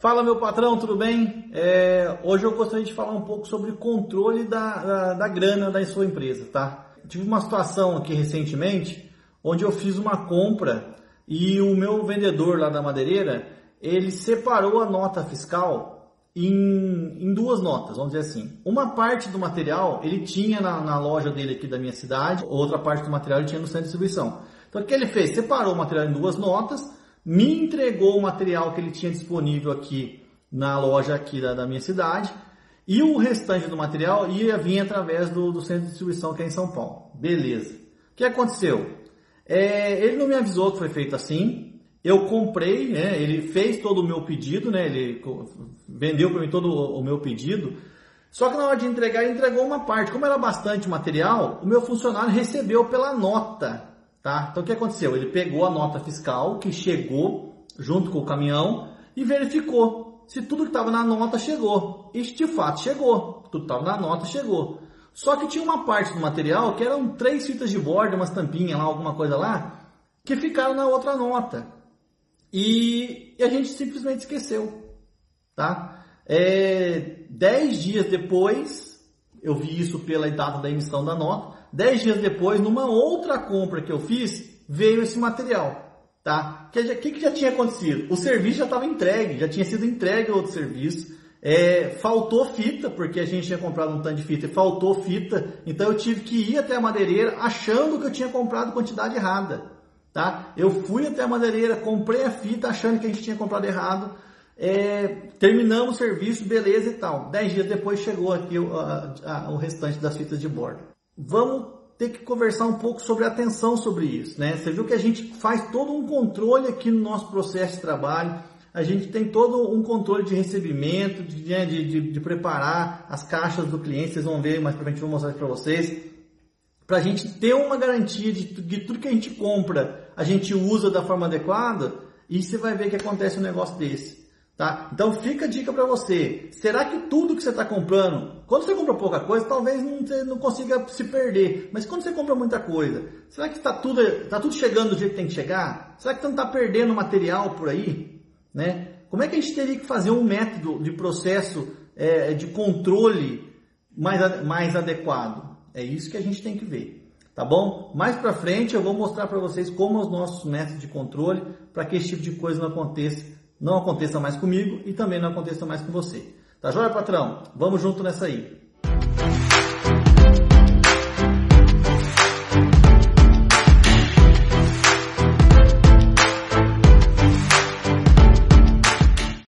Fala meu patrão, tudo bem? É, hoje eu gostaria de falar um pouco sobre controle da, da, da, grana da sua empresa, tá? Tive uma situação aqui recentemente onde eu fiz uma compra e o meu vendedor lá da madeireira ele separou a nota fiscal em, em duas notas, vamos dizer assim. Uma parte do material ele tinha na, na loja dele aqui da minha cidade, outra parte do material ele tinha no centro de distribuição. Então o que ele fez? Separou o material em duas notas me entregou o material que ele tinha disponível aqui na loja aqui da, da minha cidade e o restante do material ia vir através do, do, centro de distribuição que é em São Paulo. Beleza. O que aconteceu? É, ele não me avisou que foi feito assim. Eu comprei, né, ele fez todo o meu pedido, né, ele vendeu para mim todo o meu pedido. Só que na hora de entregar, ele entregou uma parte. Como era bastante material, o meu funcionário recebeu pela nota Tá? Então o que aconteceu? Ele pegou a nota fiscal que chegou junto com o caminhão e verificou se tudo que estava na nota chegou. E de fato chegou. Tudo estava na nota chegou. Só que tinha uma parte do material que eram três fitas de borda, umas tampinhas lá, alguma coisa lá, que ficaram na outra nota. E, e a gente simplesmente esqueceu. Tá? É, dez dias depois, eu vi isso pela data da emissão da nota, Dez dias depois, numa outra compra que eu fiz, veio esse material. Tá? O que, que, que, já tinha acontecido? O serviço já estava entregue, já tinha sido entregue outro serviço. É, faltou fita, porque a gente tinha comprado um tanto de fita e faltou fita. Então eu tive que ir até a madeireira achando que eu tinha comprado quantidade errada. Tá? Eu fui até a madeireira, comprei a fita achando que a gente tinha comprado errado. É, terminamos o serviço, beleza e tal. Dez dias depois chegou aqui o, a, a, o restante das fitas de bordo vamos ter que conversar um pouco sobre atenção sobre isso, né? Você viu que a gente faz todo um controle aqui no nosso processo de trabalho, a gente tem todo um controle de recebimento, de, né, de, de, de preparar as caixas do cliente, vocês vão ver mais para frente, vou mostrar para vocês, para a gente ter uma garantia de, de tudo que a gente compra, a gente usa da forma adequada, e você vai ver que acontece um negócio desse. Tá? Então fica a dica para você. Será que tudo que você está comprando, quando você compra pouca coisa, talvez não, você não consiga se perder. Mas quando você compra muita coisa, será que está tudo, tá tudo chegando do jeito que tem que chegar? Será que você não está perdendo material por aí? Né? Como é que a gente teria que fazer um método de processo é, de controle mais, mais adequado? É isso que a gente tem que ver. Tá bom? Mais para frente eu vou mostrar para vocês como os nossos métodos de controle para que esse tipo de coisa não aconteça não aconteça mais comigo e também não aconteça mais com você. Tá joia, patrão? Vamos junto nessa aí.